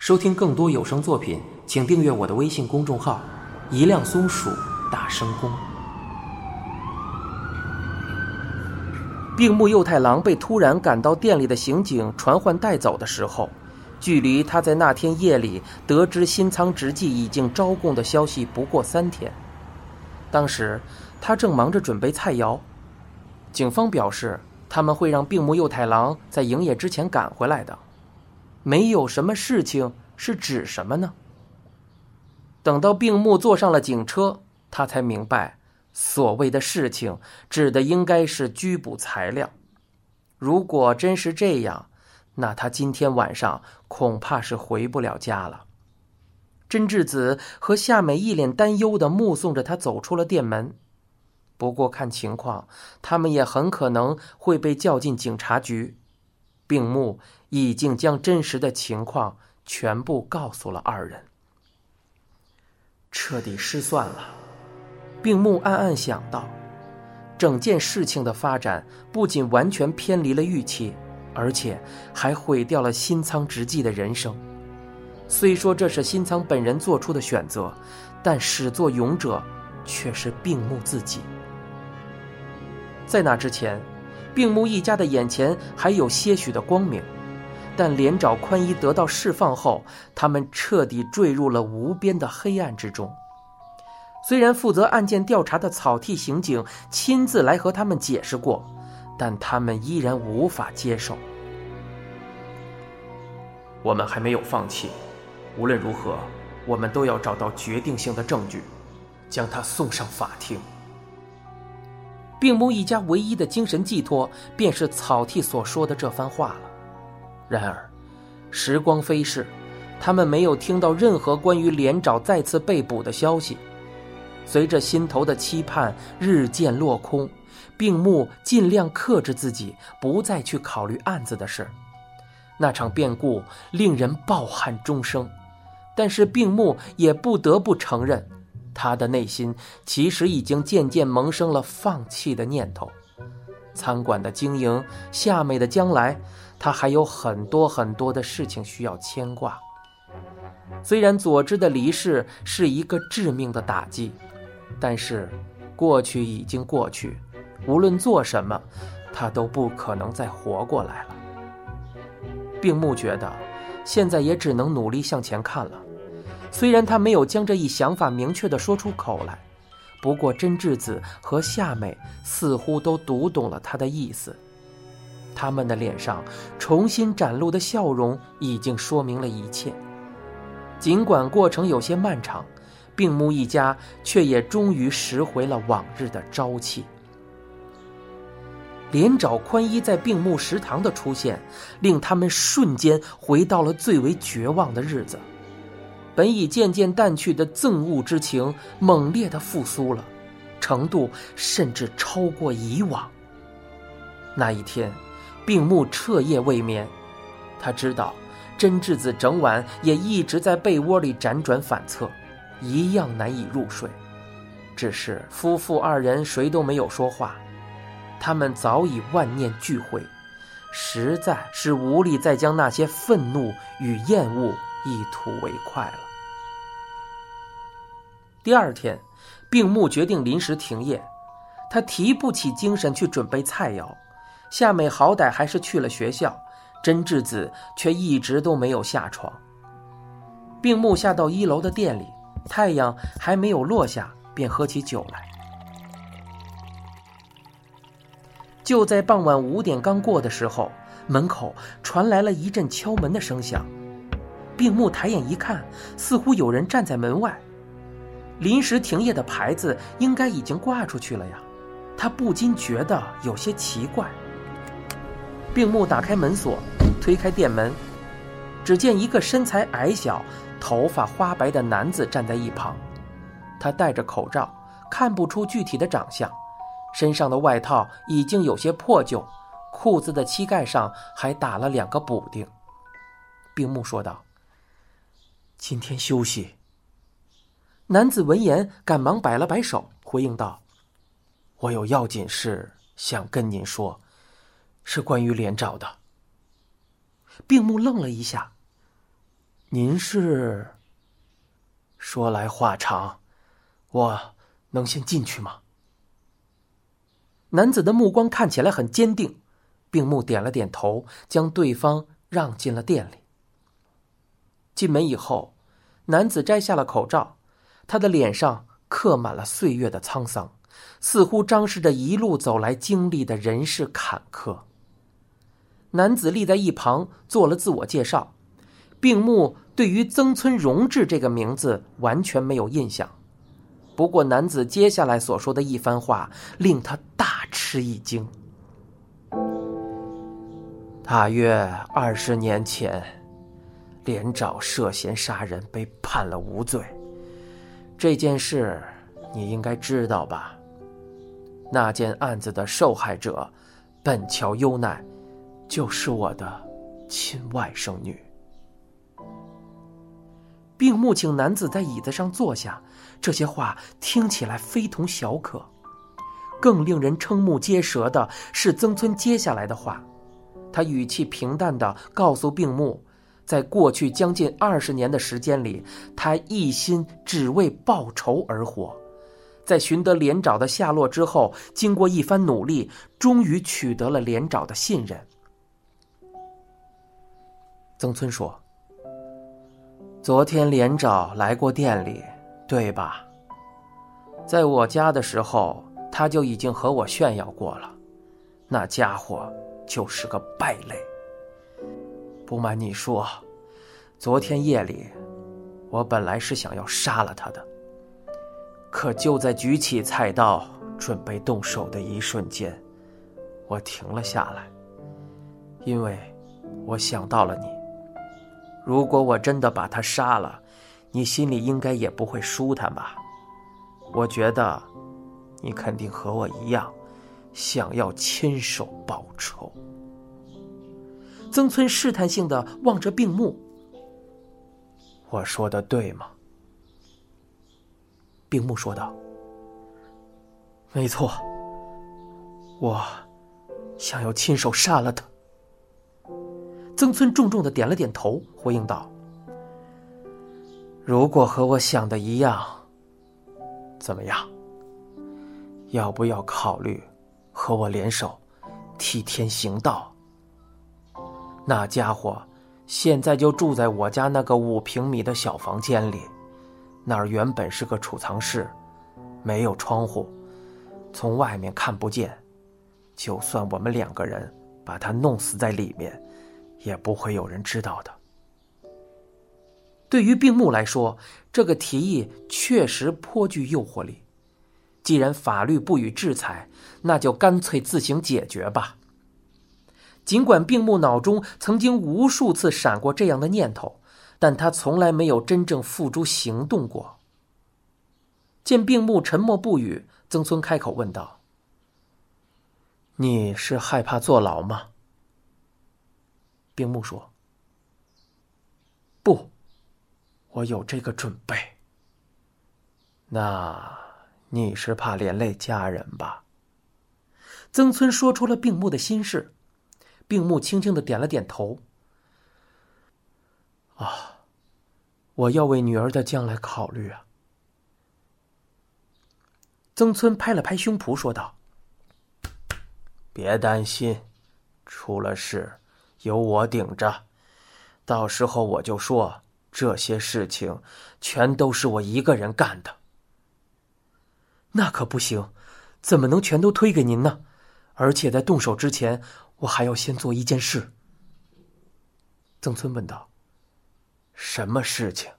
收听更多有声作品，请订阅我的微信公众号“一辆松鼠大声公”。病木右太郎被突然赶到店里的刑警传唤带走的时候，距离他在那天夜里得知新仓直纪已经招供的消息不过三天。当时他正忙着准备菜肴，警方表示他们会让病木右太郎在营业之前赶回来的。没有什么事情是指什么呢？等到病木坐上了警车，他才明白，所谓的事情指的应该是拘捕材料。如果真是这样，那他今天晚上恐怕是回不了家了。真智子和夏美一脸担忧的目送着他走出了店门。不过看情况，他们也很可能会被叫进警察局。病木已经将真实的情况全部告诉了二人，彻底失算了。病木暗暗想到，整件事情的发展不仅完全偏离了预期，而且还毁掉了新仓直纪的人生。虽说这是新仓本人做出的选择，但始作俑者却是病木自己。在那之前。病木一家的眼前还有些许的光明，但连找宽一得到释放后，他们彻底坠入了无边的黑暗之中。虽然负责案件调查的草剃刑警亲自来和他们解释过，但他们依然无法接受。我们还没有放弃，无论如何，我们都要找到决定性的证据，将他送上法庭。病木一家唯一的精神寄托，便是草剃所说的这番话了。然而，时光飞逝，他们没有听到任何关于连长再次被捕的消息。随着心头的期盼日渐落空，病木尽量克制自己，不再去考虑案子的事。那场变故令人抱憾终生，但是病木也不得不承认。他的内心其实已经渐渐萌生了放弃的念头。餐馆的经营，夏美的将来，他还有很多很多的事情需要牵挂。虽然佐之的离世是一个致命的打击，但是过去已经过去，无论做什么，他都不可能再活过来了。病木觉得，现在也只能努力向前看了。虽然他没有将这一想法明确的说出口来，不过真智子和夏美似乎都读懂了他的意思。他们的脸上重新展露的笑容已经说明了一切。尽管过程有些漫长，病木一家却也终于拾回了往日的朝气。连找宽一在病木食堂的出现，令他们瞬间回到了最为绝望的日子。本已渐渐淡去的憎恶之情，猛烈的复苏了，程度甚至超过以往。那一天，病木彻夜未眠，他知道真智子整晚也一直在被窝里辗转反侧，一样难以入睡。只是夫妇二人谁都没有说话，他们早已万念俱灰，实在是无力再将那些愤怒与厌恶。一吐为快了。第二天，病木决定临时停业，他提不起精神去准备菜肴。夏美好歹还是去了学校，真智子却一直都没有下床。病木下到一楼的店里，太阳还没有落下，便喝起酒来。就在傍晚五点刚过的时候，门口传来了一阵敲门的声响。病木抬眼一看，似乎有人站在门外。临时停业的牌子应该已经挂出去了呀，他不禁觉得有些奇怪。病木打开门锁，推开店门，只见一个身材矮小、头发花白的男子站在一旁。他戴着口罩，看不出具体的长相，身上的外套已经有些破旧，裤子的膝盖上还打了两个补丁。病木说道。今天休息。男子闻言，赶忙摆了摆手，回应道：“我有要紧事想跟您说，是关于连长的。”病木愣了一下：“您是？说来话长，我能先进去吗？男子的目光看起来很坚定，病木点了点头，将对方让进了店里。进门以后，男子摘下了口罩，他的脸上刻满了岁月的沧桑，似乎张示着一路走来经历的人世坎坷。男子立在一旁做了自我介绍，病目对于曾村荣治这个名字完全没有印象。不过，男子接下来所说的一番话令他大吃一惊。大约二十年前，连长涉嫌杀人被判了无罪。这件事你应该知道吧？那件案子的受害者本桥优奈，就是我的亲外甥女。病木请男子在椅子上坐下，这些话听起来非同小可。更令人瞠目结舌的是曾村接下来的话，他语气平淡的告诉病木，在过去将近二十年的时间里，他一心只为报仇而活，在寻得连长的下落之后，经过一番努力，终于取得了连长的信任。曾村说。昨天连长来过店里，对吧？在我家的时候，他就已经和我炫耀过了，那家伙就是个败类。不瞒你说，昨天夜里，我本来是想要杀了他的，可就在举起菜刀准备动手的一瞬间，我停了下来，因为我想到了你。如果我真的把他杀了，你心里应该也不会舒坦吧？我觉得，你肯定和我一样，想要亲手报仇。曾村试探性的望着病木，我说的对吗？病木说道：“没错，我想要亲手杀了他。”曾村重重的点了点头，回应道：“如果和我想的一样，怎么样？要不要考虑和我联手，替天行道？那家伙现在就住在我家那个五平米的小房间里，那儿原本是个储藏室，没有窗户，从外面看不见。就算我们两个人把他弄死在里面。”也不会有人知道的。对于病木来说，这个提议确实颇具诱惑力。既然法律不予制裁，那就干脆自行解决吧。尽管病木脑中曾经无数次闪过这样的念头，但他从来没有真正付诸行动过。见病木沉默不语，曾村开口问道：“你是害怕坐牢吗？”病木说：“不，我有这个准备。那你是怕连累家人吧？”曾村说出了病木的心事，病木轻轻的点了点头。“啊，我要为女儿的将来考虑啊。”曾村拍了拍胸脯说道：“别担心，出了事。”有我顶着，到时候我就说这些事情全都是我一个人干的。那可不行，怎么能全都推给您呢？而且在动手之前，我还要先做一件事。曾村问道：“什么事情？”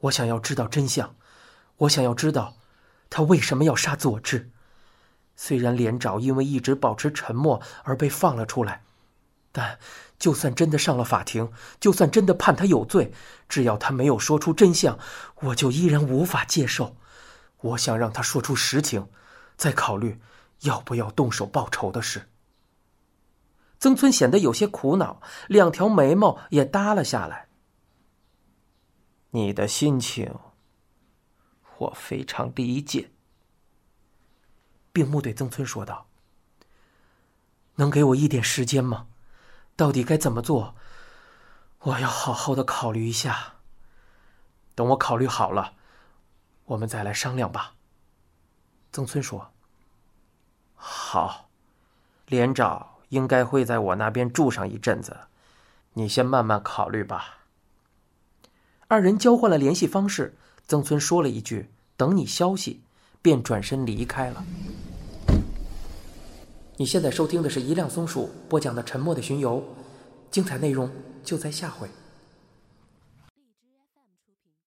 我想要知道真相，我想要知道他为什么要杀佐治。虽然连长因为一直保持沉默而被放了出来，但就算真的上了法庭，就算真的判他有罪，只要他没有说出真相，我就依然无法接受。我想让他说出实情，再考虑要不要动手报仇的事。曾村显得有些苦恼，两条眉毛也耷了下来。你的心情，我非常理解。病木对曾村说道：“能给我一点时间吗？到底该怎么做？我要好好的考虑一下。等我考虑好了，我们再来商量吧。曾村说：“好，连长应该会在我那边住上一阵子，你先慢慢考虑吧。”二人交换了联系方式，曾村说了一句：“等你消息”，便转身离开了。你现在收听的是一辆松鼠播讲的《沉默的巡游》，精彩内容就在下回。